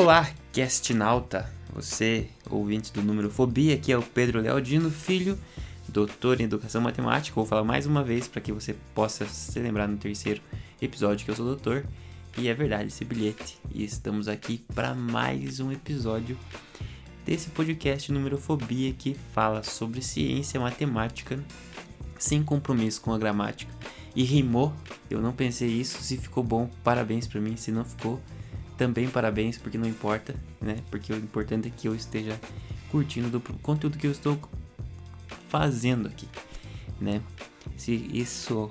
Olá, Castnauta, você ouvinte do número Fobia, aqui é o Pedro Lealdino, filho, doutor em Educação Matemática. Vou falar mais uma vez para que você possa se lembrar no terceiro episódio que eu sou doutor. E é verdade esse bilhete. E estamos aqui para mais um episódio desse podcast número Fobia que fala sobre ciência matemática sem compromisso com a gramática. E rimou, eu não pensei isso, se ficou bom, parabéns para mim, se não ficou, também parabéns, porque não importa, né? Porque o importante é que eu esteja curtindo do conteúdo que eu estou fazendo aqui, né? Se isso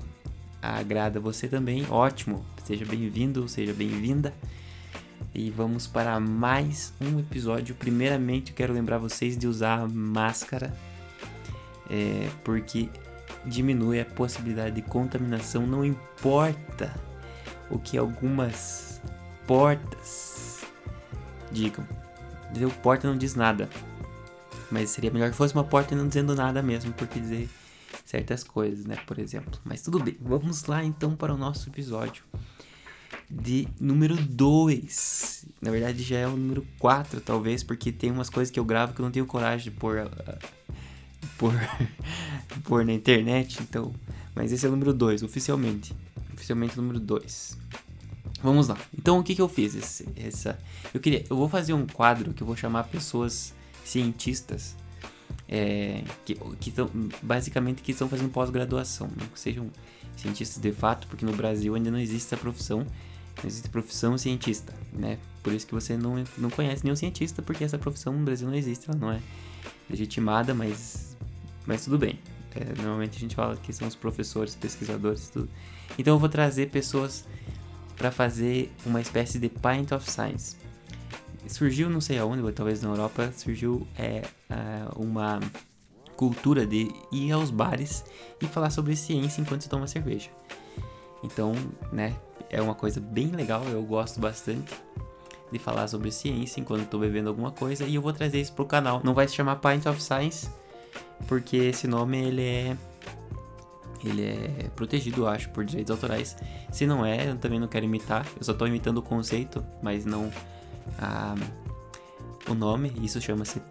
agrada você também, ótimo, seja bem-vindo, seja bem-vinda. E vamos para mais um episódio. Primeiramente, quero lembrar vocês de usar máscara, é, porque diminui a possibilidade de contaminação, não importa o que algumas portas digam. Entendeu? Porta não diz nada. Mas seria melhor que fosse uma porta não dizendo nada mesmo, porque dizer certas coisas, né? Por exemplo. Mas tudo bem, vamos lá então para o nosso episódio de número 2. Na verdade já é o número 4, talvez, porque tem umas coisas que eu gravo que eu não tenho coragem de pôr. Uh, por, por na internet, então. Mas esse é o número 2, oficialmente. Oficialmente o número 2. Vamos lá. Então o que, que eu fiz? Esse, essa, eu queria. Eu vou fazer um quadro que eu vou chamar pessoas cientistas. É, que, que tão, basicamente que estão fazendo pós-graduação, né? que sejam cientistas de fato, porque no Brasil ainda não existe a profissão, não existe profissão cientista, né? Por isso que você não, não conhece nenhum cientista, porque essa profissão no Brasil não existe, ela não é legitimada, mas mas tudo bem. É, normalmente a gente fala que são os professores, pesquisadores, tudo. Então eu vou trazer pessoas para fazer uma espécie de pint of science. Surgiu, não sei aonde, talvez na Europa, surgiu é, uma cultura de ir aos bares e falar sobre ciência enquanto se toma cerveja. Então, né, é uma coisa bem legal, eu gosto bastante de falar sobre ciência enquanto estou bebendo alguma coisa e eu vou trazer isso pro canal. Não vai se chamar Pint of Science, porque esse nome ele é ele é protegido, eu acho, por direitos autorais. Se não é, eu também não quero imitar. Eu só estou imitando o conceito, mas não a, o nome. Isso chama-se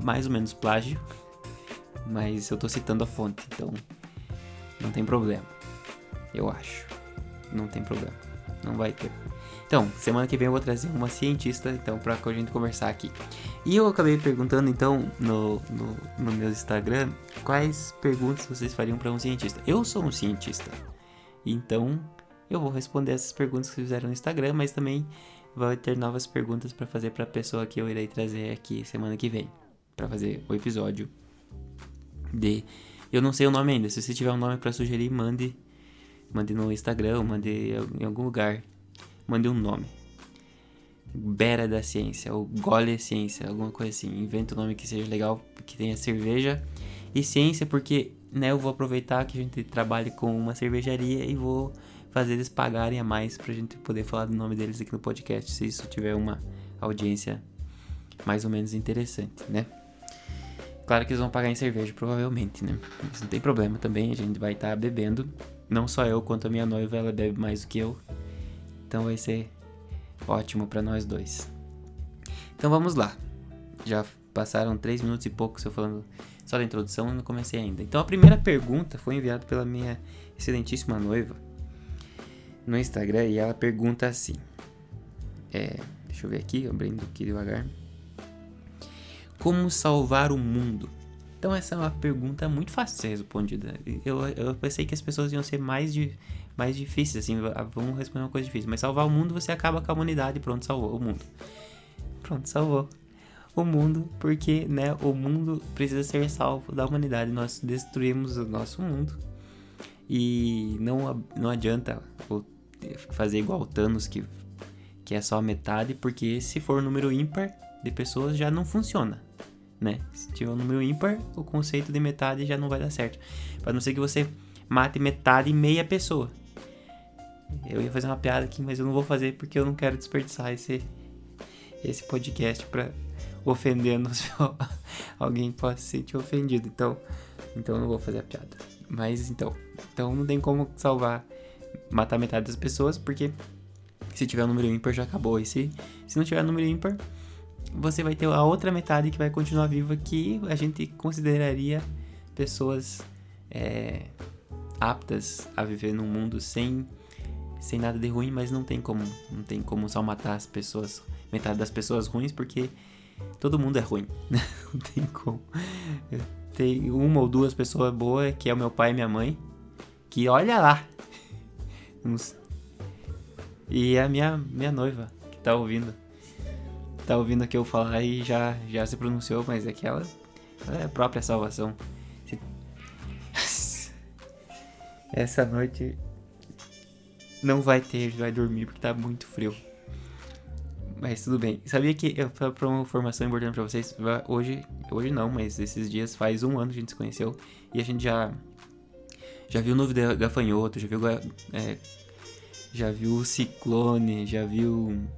mais ou menos plágio. Mas eu estou citando a fonte, então não tem problema. Eu acho. Não tem problema. Não vai ter. Então, semana que vem eu vou trazer uma cientista, então, pra a gente conversar aqui. E eu acabei perguntando, então, no, no, no meu Instagram, quais perguntas vocês fariam para um cientista. Eu sou um cientista, então eu vou responder essas perguntas que fizeram no Instagram, mas também vai ter novas perguntas para fazer para a pessoa que eu irei trazer aqui semana que vem, para fazer o episódio de eu não sei o nome ainda. Se você tiver um nome para sugerir, mande mande no Instagram, mande em algum lugar mande um nome. Bera da ciência, ou Gole ciência, alguma coisa assim. Inventa um nome que seja legal, que tenha cerveja e ciência, porque né, eu vou aproveitar que a gente trabalha com uma cervejaria e vou fazer eles pagarem a mais pra gente poder falar do nome deles aqui no podcast, se isso tiver uma audiência mais ou menos interessante, né? Claro que eles vão pagar em cerveja, provavelmente, né? Mas não tem problema também, a gente vai estar tá bebendo. Não só eu, quanto a minha noiva, ela bebe mais do que eu. Então vai ser ótimo para nós dois. Então vamos lá. Já passaram 3 minutos e pouco eu falando só da introdução e não comecei ainda. Então a primeira pergunta foi enviada pela minha excelentíssima noiva no Instagram e ela pergunta assim. É, deixa eu ver aqui, abrindo aqui devagar. Como salvar o mundo? Então essa é uma pergunta muito fácil de ser respondida. Eu, eu pensei que as pessoas iam ser mais, de, mais difíceis, assim, vamos responder uma coisa difícil. Mas salvar o mundo, você acaba com a humanidade. Pronto, salvou o mundo. Pronto, salvou o mundo, porque, né, o mundo precisa ser salvo da humanidade. Nós destruímos o nosso mundo. E não, não adianta fazer igual o Thanos, que, que é só metade, porque se for número ímpar de pessoas já não funciona né? Se tiver um número ímpar, o conceito de metade já não vai dar certo. Para não ser que você mate metade e meia pessoa. Eu ia fazer uma piada aqui, mas eu não vou fazer porque eu não quero desperdiçar esse, esse podcast para ofendendo alguém que possa se sentir ofendido. Então, então eu não vou fazer a piada. Mas então, então não tem como salvar, matar metade das pessoas, porque Se tiver um número ímpar, já acabou. E se, se não tiver um número ímpar, você vai ter a outra metade que vai continuar viva, que a gente consideraria pessoas é, aptas a viver num mundo sem, sem nada de ruim, mas não tem como. Não tem como só matar as pessoas, metade das pessoas ruins, porque todo mundo é ruim. não tem como. Tem uma ou duas pessoas boas, que é o meu pai e minha mãe, que olha lá. E a minha, minha noiva, que tá ouvindo. Tá ouvindo aqui eu falar e já, já se pronunciou, mas é que ela, ela é a própria salvação. Essa noite não vai ter, vai dormir porque tá muito frio. Mas tudo bem. Sabia que, para uma informação importante para vocês, hoje, hoje não, mas esses dias faz um ano que a gente se conheceu e a gente já já viu novo gafanhoto, já viu é, já viu ciclone, já viu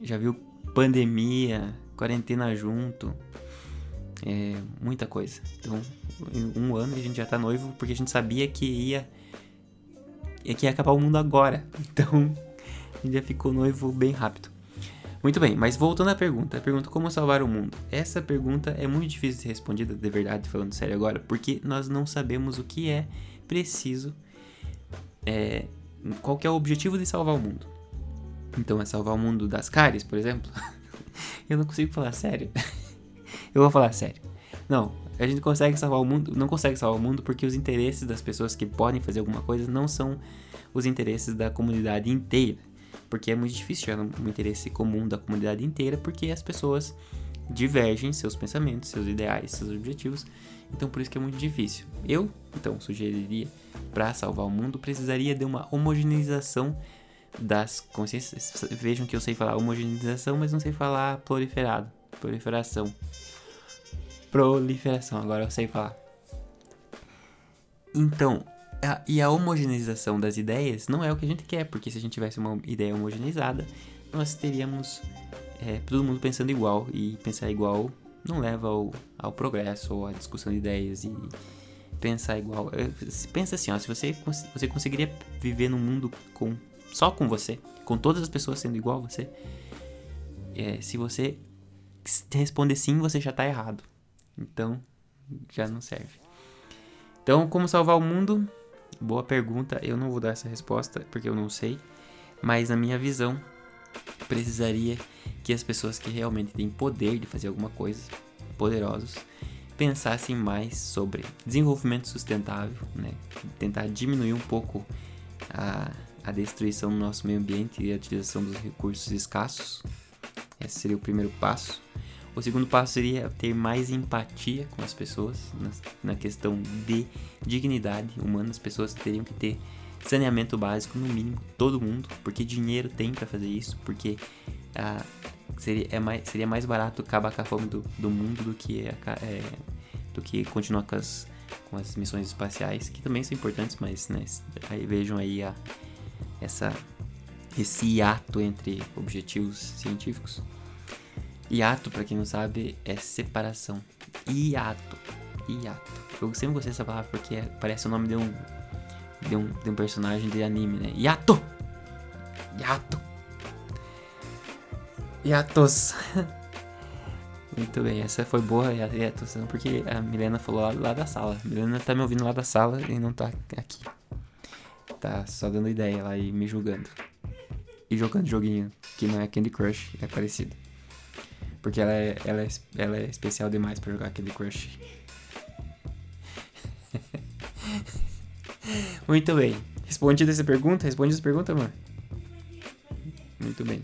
já viu pandemia, quarentena junto, é, muita coisa. Então, em um ano a gente já tá noivo porque a gente sabia que ia que ia acabar o mundo agora. Então, a gente já ficou noivo bem rápido. Muito bem, mas voltando à pergunta, a pergunta como salvar o mundo. Essa pergunta é muito difícil de ser respondida, de verdade, falando sério agora, porque nós não sabemos o que é preciso, é, qual que é o objetivo de salvar o mundo. Então é salvar o mundo das cáries, por exemplo? Eu não consigo falar sério. Eu vou falar sério. Não, a gente consegue salvar o mundo, não consegue salvar o mundo porque os interesses das pessoas que podem fazer alguma coisa não são os interesses da comunidade inteira. Porque é muito difícil chegar no interesse comum da comunidade inteira, porque as pessoas divergem seus pensamentos, seus ideais, seus objetivos. Então por isso que é muito difícil. Eu, então, sugeriria para salvar o mundo precisaria de uma homogeneização das consciências. Vejam que eu sei falar homogeneização, mas não sei falar proliferado, proliferação. Proliferação, agora eu sei falar. Então, a, e a homogeneização das ideias não é o que a gente quer, porque se a gente tivesse uma ideia homogeneizada, nós teríamos é, todo mundo pensando igual, e pensar igual não leva ao, ao progresso ou à discussão de ideias e pensar igual. Pensa assim, ó, se você, você conseguiria viver num mundo com só com você, com todas as pessoas sendo igual a você, é, se você responder sim, você já tá errado. Então, já não serve. Então, como salvar o mundo? Boa pergunta. Eu não vou dar essa resposta porque eu não sei. Mas na minha visão, precisaria que as pessoas que realmente têm poder de fazer alguma coisa, poderosos, pensassem mais sobre desenvolvimento sustentável, né? tentar diminuir um pouco a, a destruição do nosso meio ambiente e a utilização dos recursos escassos. Esse seria o primeiro passo. O segundo passo seria ter mais empatia com as pessoas na, na questão de dignidade humana. As pessoas teriam que ter saneamento básico no mínimo, todo mundo, porque dinheiro tem para fazer isso, porque ah, seria, é mais, seria mais barato acabar com a fome do, do mundo do que, é, do que continuar com as, com as missões espaciais, que também são importantes, mas né, aí vejam aí a, essa, esse hiato entre objetivos científicos. Hiato, para quem não sabe, é separação. Hiato. Hiato. Eu sempre gostei dessa palavra porque parece o nome de um, de um, de um personagem de anime, né? Hiato! Hiato! Hiatos! Muito bem, essa foi boa a porque a Milena falou lá, lá, da sala. A Milena tá me ouvindo lá da sala e não tá aqui. Tá só dando ideia lá e me julgando. E jogando joguinho que não é Candy Crush, é parecido. Porque ela é, ela é, ela é especial demais pra jogar Candy Crush. Muito bem. Respondida essa pergunta? Responde essa pergunta, amor? Muito bem.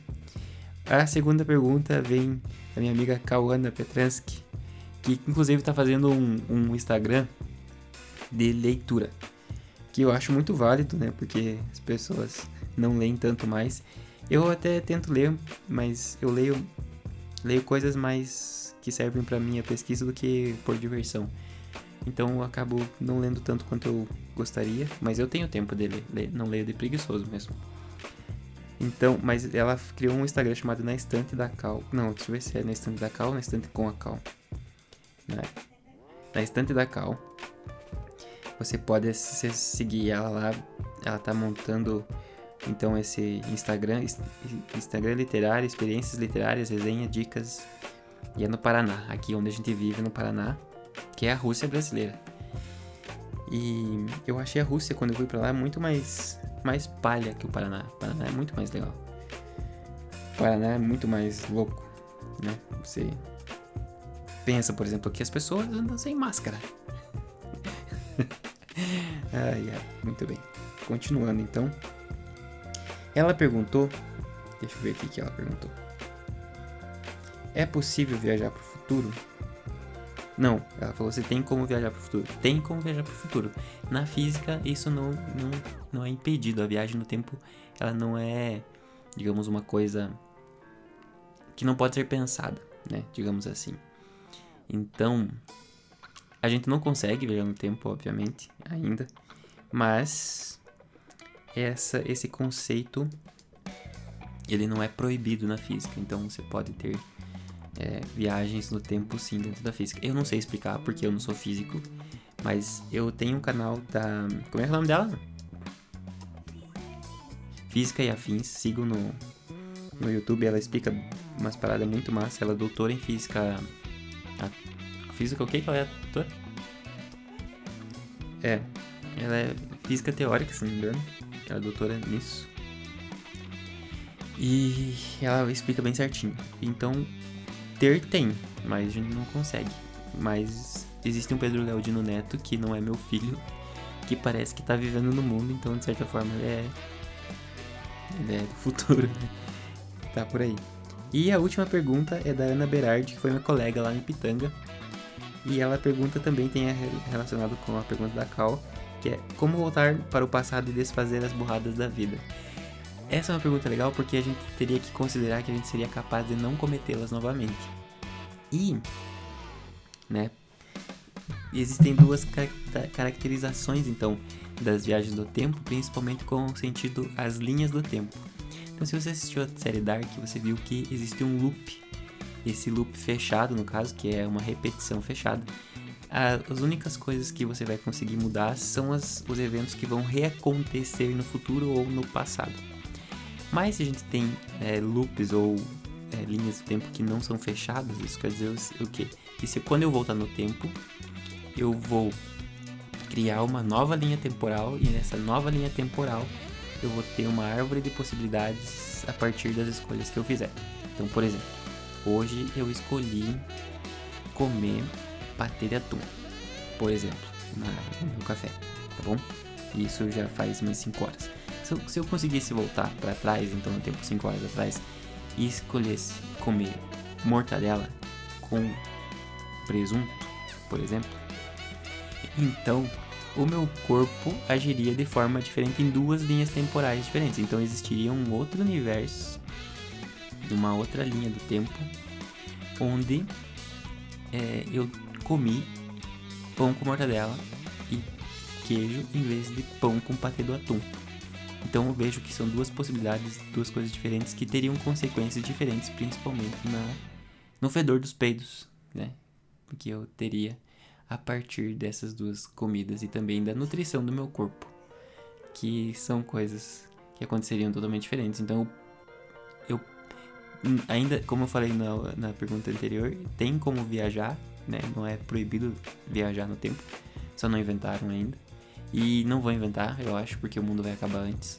A segunda pergunta vem da minha amiga Kawana Petransky, que inclusive está fazendo um, um Instagram de leitura, que eu acho muito válido, né? Porque as pessoas não leem tanto mais. Eu até tento ler, mas eu leio leio coisas mais que servem para minha pesquisa do que por diversão. Então eu acabo não lendo tanto quanto eu gostaria, mas eu tenho tempo de ler, não leio de preguiçoso mesmo. Então, mas ela criou um Instagram chamado Na Estante da Cal. Não, deixa eu ver se é Na Estante da Cal ou Na Estante com a Cal. Né? Na Estante da Cal. Você pode seguir ela lá. Ela tá montando Então esse Instagram, Instagram literário, experiências literárias, resenha, dicas. E é no Paraná, aqui onde a gente vive no Paraná, que é a Rússia brasileira. E eu achei a Rússia quando eu fui para lá muito mais mais palha que o Paraná. O Paraná é muito mais legal. O Paraná é muito mais louco, né? Você pensa, por exemplo, que as pessoas andam sem máscara. ai, ai, muito bem. Continuando então. Ela perguntou. Deixa eu ver aqui que ela perguntou. É possível viajar para o futuro? Não, ela falou: você tem como viajar para o futuro? Tem como viajar para o futuro. Na física, isso não, não, não é impedido. A viagem no tempo, ela não é, digamos, uma coisa que não pode ser pensada, né? Digamos assim. Então, a gente não consegue viajar no tempo, obviamente, ainda, mas essa, esse conceito ele não é proibido na física, então você pode ter é, viagens no tempo sim dentro da física. Eu não sei explicar porque eu não sou físico, mas eu tenho um canal da. Como é, é o nome dela? Física e Afins, sigo no, no YouTube, ela explica umas paradas muito massa, ela é doutora em física. Física o que que ela é doutora? É, ela é física teórica, se não me engano. Ela é doutora nisso. E ela explica bem certinho. Então, ter tem, mas a gente não consegue. Mas existe um Pedro Leodino Neto, que não é meu filho, que parece que tá vivendo no mundo, então de certa forma ele é. Ele é do futuro, né? Tá por aí. E a última pergunta é da Ana Berardi, que foi minha colega lá em Pitanga. E ela pergunta também tem relacionado com a pergunta da Cal, que é como voltar para o passado e desfazer as burradas da vida. Essa é uma pergunta legal porque a gente teria que considerar que a gente seria capaz de não cometê-las novamente. E, né, existem duas caracterizações então das viagens do tempo, principalmente com o sentido as linhas do tempo. Então, se você assistiu a série Dark, você viu que existe um loop. Esse loop fechado, no caso, que é uma repetição fechada, as únicas coisas que você vai conseguir mudar são as, os eventos que vão reacontecer no futuro ou no passado. Mas se a gente tem é, loops ou é, linhas do tempo que não são fechadas, isso quer dizer o, quê? Que se quando eu voltar no tempo, eu vou criar uma nova linha temporal e nessa nova linha temporal eu vou ter uma árvore de possibilidades a partir das escolhas que eu fizer. Então, por exemplo, hoje eu escolhi comer patê de atum, por exemplo, no meu café, tá bom? Isso já faz umas 5 horas. Se eu, se eu conseguisse voltar para trás, então no tempo 5 horas atrás, e escolhesse comer mortadela com presunto, por exemplo, então o meu corpo agiria de forma diferente em duas linhas temporais diferentes. Então existiria um outro universo, uma outra linha do tempo, onde é, eu comi pão com mortadela e queijo em vez de pão com patê do atum. Então eu vejo que são duas possibilidades, duas coisas diferentes que teriam consequências diferentes, principalmente na, no fedor dos peidos, né? Porque eu teria a partir dessas duas comidas e também da nutrição do meu corpo, que são coisas que aconteceriam totalmente diferentes. Então eu ainda, como eu falei na, na pergunta anterior, tem como viajar né? Não é proibido viajar no tempo. Só não inventaram ainda. E não vão inventar, eu acho, porque o mundo vai acabar antes.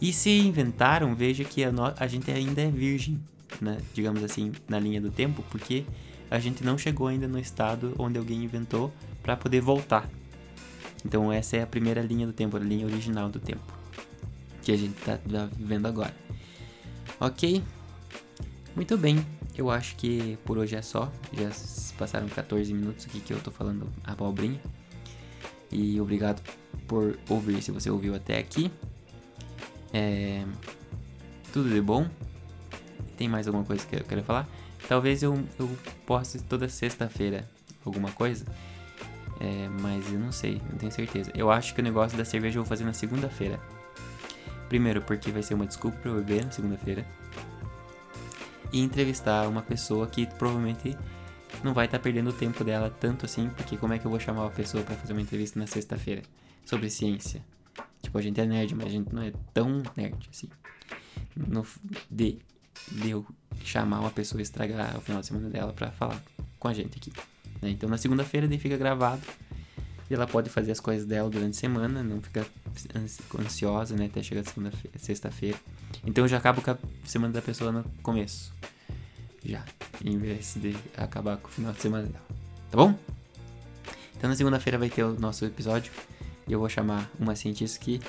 E se inventaram, veja que a, no... a gente ainda é virgem, né? digamos assim, na linha do tempo, porque a gente não chegou ainda no estado onde alguém inventou para poder voltar. Então essa é a primeira linha do tempo, a linha original do tempo que a gente está tá vivendo agora. Ok? Muito bem. Eu acho que por hoje é só. Já passaram 14 minutos aqui que eu tô falando abobrinha. E obrigado por ouvir se você ouviu até aqui. É... Tudo de bom. Tem mais alguma coisa que eu quero falar? Talvez eu, eu poste toda sexta-feira alguma coisa. É, mas eu não sei, não tenho certeza. Eu acho que o negócio da cerveja eu vou fazer na segunda-feira. Primeiro, porque vai ser uma desculpa pra eu beber na segunda-feira e entrevistar uma pessoa que provavelmente não vai estar tá perdendo o tempo dela tanto assim, porque como é que eu vou chamar uma pessoa para fazer uma entrevista na sexta-feira sobre ciência? tipo, a gente é nerd, mas a gente não é tão nerd assim. No, de, de eu chamar uma pessoa e estragar o final de semana dela pra falar com a gente aqui. Né? Então na segunda-feira ele fica gravado e ela pode fazer as coisas dela durante a semana, não fica ansiosa, né? Até chegar sexta-feira. Então eu já acabo com a semana da pessoa no começo. Já. Em vez de acabar com o final de semana dela. Tá bom? Então na segunda-feira vai ter o nosso episódio. E eu vou chamar uma cientista que,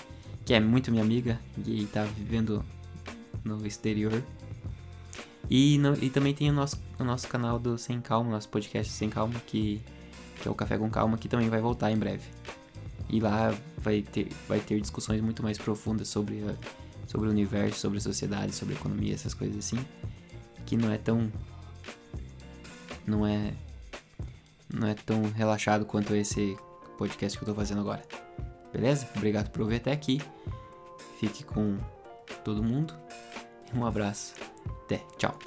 que é muito minha amiga e tá vivendo no exterior. E, no, e também tem o nosso, o nosso canal do Sem Calma, nosso podcast Sem Calma, que que é o Café com Calma, que também vai voltar em breve. E lá vai ter, vai ter discussões muito mais profundas sobre, a, sobre o universo, sobre a sociedade, sobre a economia, essas coisas assim. Que não é tão. Não é. Não é tão relaxado quanto esse podcast que eu tô fazendo agora. Beleza? Obrigado por ouvir até aqui. Fique com todo mundo. Um abraço. Até. Tchau.